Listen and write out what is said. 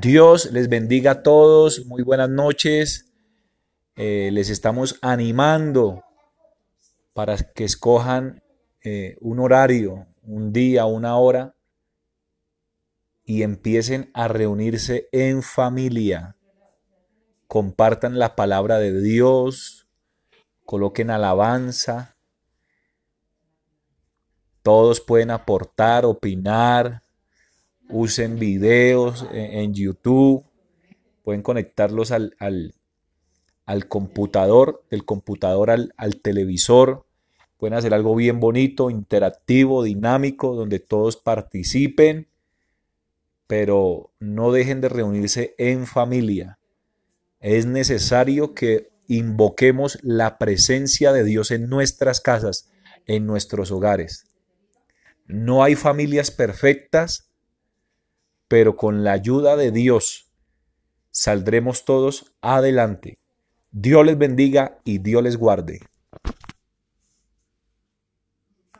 Dios les bendiga a todos, muy buenas noches. Eh, les estamos animando para que escojan eh, un horario, un día, una hora y empiecen a reunirse en familia. Compartan la palabra de Dios, coloquen alabanza. Todos pueden aportar, opinar, usen videos en, YouTube, pueden conectarlos al, al, computador, del computador al, al televisor, pueden hacer algo bien bonito, interactivo, dinámico, donde todos participen, pero no dejen de reunirse en familia. Es necesario que invoquemos la presencia de Dios en nuestras casas, en nuestros hogares. No hay familias perfectas, pero con la ayuda de Dios saldremos todos adelante. Dios les bendiga y Dios les guarde.